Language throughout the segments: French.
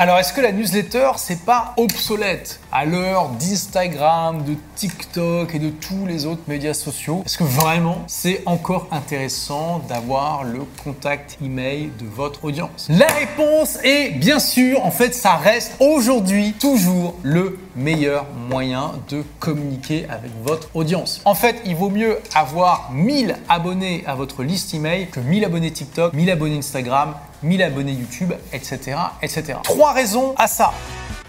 Alors, est-ce que la newsletter, c'est pas obsolète à l'heure d'Instagram, de TikTok et de tous les autres médias sociaux? Est-ce que vraiment c'est encore intéressant d'avoir le contact email de votre audience? La réponse est bien sûr, en fait, ça reste aujourd'hui toujours le meilleur moyen de communiquer avec votre audience. En fait, il vaut mieux avoir 1000 abonnés à votre liste email que 1000 abonnés TikTok, 1000 abonnés Instagram, 1000 abonnés YouTube, etc., etc. Trois raisons à ça.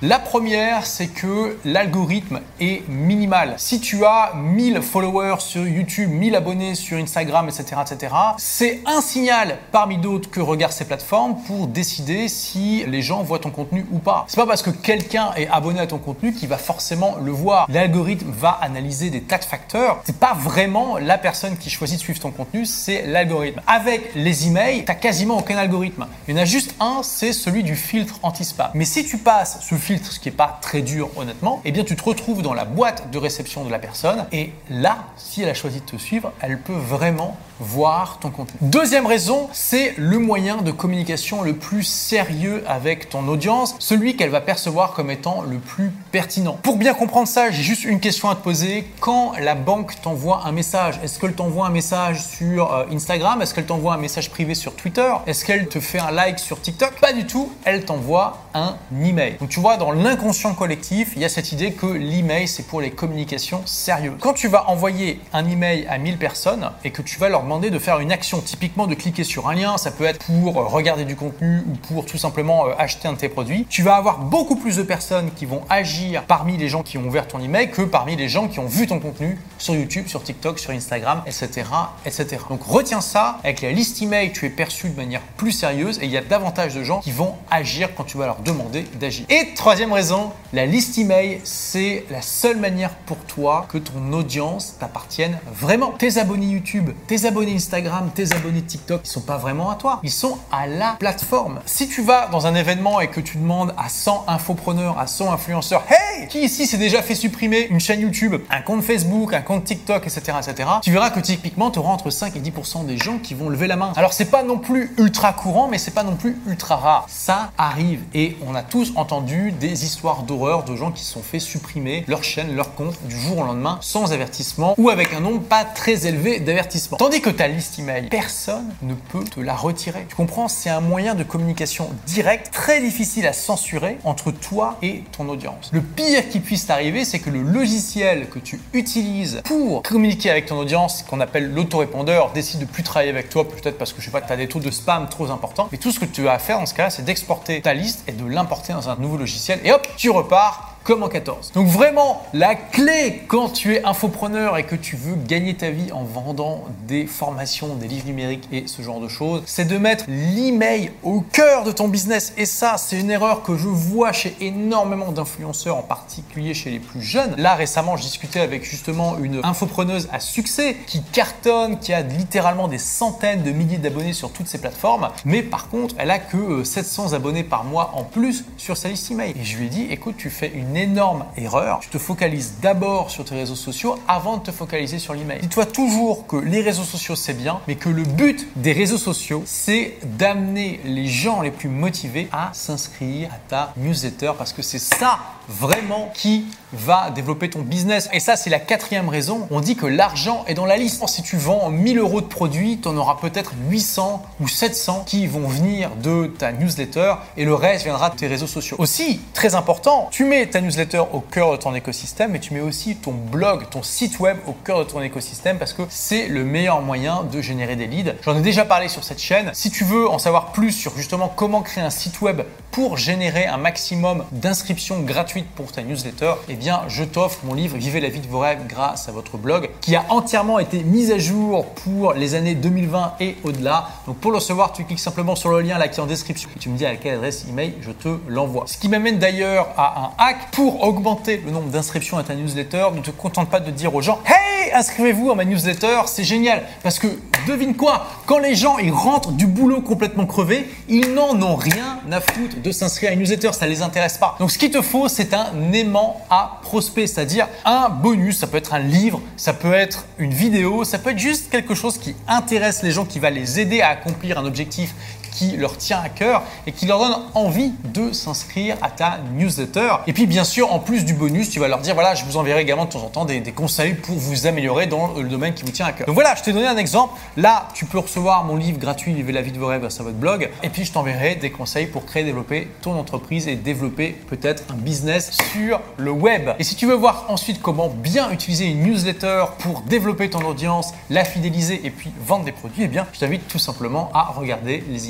La première, c'est que l'algorithme est minimal. Si tu as 1000 followers sur YouTube, 1000 abonnés sur Instagram, etc., etc., c'est un signal parmi d'autres que regardent ces plateformes pour décider si les gens voient ton contenu ou pas. C'est pas parce que quelqu'un est abonné à ton contenu qu'il va forcément le voir. L'algorithme va analyser des tas de facteurs. C'est pas vraiment la personne qui choisit de suivre ton contenu, c'est l'algorithme. Avec les emails, t'as quasiment aucun algorithme. Il y en a juste un, c'est celui du filtre anti-spam. Mais si tu passes ce filtre ce qui n'est pas très dur honnêtement, eh bien tu te retrouves dans la boîte de réception de la personne et là, si elle a choisi de te suivre, elle peut vraiment voir ton contenu. Deuxième raison, c'est le moyen de communication le plus sérieux avec ton audience, celui qu'elle va percevoir comme étant le plus pertinent. Pour bien comprendre ça, j'ai juste une question à te poser. Quand la banque t'envoie un message, est-ce qu'elle t'envoie un message sur euh, Instagram? Est-ce qu'elle t'envoie un message privé sur Twitter? Est-ce qu'elle te fait un like sur TikTok? Pas du tout, elle t'envoie un email. Donc tu vois, dans l'inconscient collectif, il y a cette idée que l'email, c'est pour les communications sérieuses. Quand tu vas envoyer un email à 1000 personnes et que tu vas leur de faire une action, typiquement de cliquer sur un lien, ça peut être pour regarder du contenu ou pour tout simplement euh, acheter un de tes produits, tu vas avoir beaucoup plus de personnes qui vont agir parmi les gens qui ont ouvert ton email que parmi les gens qui ont vu ton contenu sur YouTube, sur TikTok, sur Instagram, etc. etc. Donc retiens ça, avec la liste email, tu es perçu de manière plus sérieuse et il y a davantage de gens qui vont agir quand tu vas leur demander d'agir. Et troisième raison, la liste email, c'est la seule manière pour toi que ton audience t'appartienne vraiment. Tes abonnés YouTube, tes abonnés Instagram, tes abonnés TikTok, ils sont pas vraiment à toi. Ils sont à la plateforme. Si tu vas dans un événement et que tu demandes à 100 infopreneurs, à 100 influenceurs, hey, qui ici s'est déjà fait supprimer une chaîne YouTube, un compte Facebook, un compte TikTok, etc., etc., tu verras que typiquement, tu auras entre 5 et 10% des gens qui vont lever la main. Alors, c'est pas non plus ultra courant, mais c'est pas non plus ultra rare. Ça arrive et on a tous entendu des histoires d'horreur de gens qui se sont fait supprimer leur chaîne, leur compte du jour au lendemain sans avertissement ou avec un nombre pas très élevé d'avertissements. Tandis que ta liste email, personne ne peut te la retirer. Tu comprends C'est un moyen de communication direct, très difficile à censurer entre toi et ton audience. Le pire qui puisse t'arriver, c'est que le logiciel que tu utilises pour communiquer avec ton audience, qu'on appelle l'autorépondeur, décide de plus travailler avec toi, peut-être parce que je sais pas, tu as des taux de spam trop importants. Mais tout ce que tu as à faire dans ce cas-là, c'est d'exporter ta liste et de l'importer dans un nouveau logiciel. Et hop, tu repars comme en 14. Donc vraiment, la clé quand tu es infopreneur et que tu veux gagner ta vie en vendant des formations, des livres numériques et ce genre de choses, c'est de mettre l'email au cœur de ton business. Et ça, c'est une erreur que je vois chez énormément d'influenceurs, en particulier chez les plus jeunes. Là, récemment, je discutais avec justement une infopreneuse à succès qui cartonne, qui a littéralement des centaines de milliers d'abonnés sur toutes ces plateformes. Mais par contre, elle a que 700 euh, abonnés par mois en plus sur sa liste email. Et je lui ai dit, écoute, tu fais une énorme erreur. Tu te focalises d'abord sur tes réseaux sociaux avant de te focaliser sur l'email. Dis-toi toujours que les réseaux sociaux c'est bien, mais que le but des réseaux sociaux c'est d'amener les gens les plus motivés à s'inscrire à ta newsletter parce que c'est ça vraiment qui va développer ton business. Et ça, c'est la quatrième raison. On dit que l'argent est dans la liste. Si tu vends 1000 euros de produits, tu en auras peut-être 800 ou 700 qui vont venir de ta newsletter et le reste viendra de tes réseaux sociaux. Aussi, très important, tu mets ta newsletter au cœur de ton écosystème mais tu mets aussi ton blog, ton site web au cœur de ton écosystème parce que c'est le meilleur moyen de générer des leads. J'en ai déjà parlé sur cette chaîne. Si tu veux en savoir plus sur justement comment créer un site web pour générer un maximum d'inscriptions gratuites pour ta newsletter, eh bien, je t'offre mon livre Vivez la vie de vos rêves grâce à votre blog qui a entièrement été mis à jour pour les années 2020 et au-delà. Donc, pour le recevoir, tu cliques simplement sur le lien là qui est en description et tu me dis à quelle adresse email je te l'envoie. Ce qui m'amène d'ailleurs à un hack pour augmenter le nombre d'inscriptions à ta newsletter. Ne te contente pas de dire aux gens Hey, inscrivez-vous à ma newsletter, c'est génial. Parce que devine quoi Quand les gens ils rentrent du boulot complètement crevés, ils n'en ont rien à foutre de s'inscrire à une newsletter, ça les intéresse pas. Donc ce qu'il te faut, c'est un aimant à prospect, c'est-à-dire un bonus, ça peut être un livre, ça peut être une vidéo, ça peut être juste quelque chose qui intéresse les gens, qui va les aider à accomplir un objectif qui leur tient à cœur et qui leur donne envie de s'inscrire à ta newsletter. Et puis bien sûr, en plus du bonus, tu vas leur dire voilà, je vous enverrai également de temps en temps des, conseils pour vous améliorer dans le domaine qui vous tient à cœur. Donc voilà, je t'ai donné un exemple. Là, tu peux recevoir mon livre gratuit Vivez la vie de vos rêves sur votre blog. Et puis je t'enverrai des conseils pour créer, développer ton entreprise et développer peut-être un business sur le web. Et si tu veux voir ensuite comment bien utiliser une newsletter pour développer ton audience, la fidéliser et puis vendre des produits, eh bien, je t'invite tout simplement à regarder les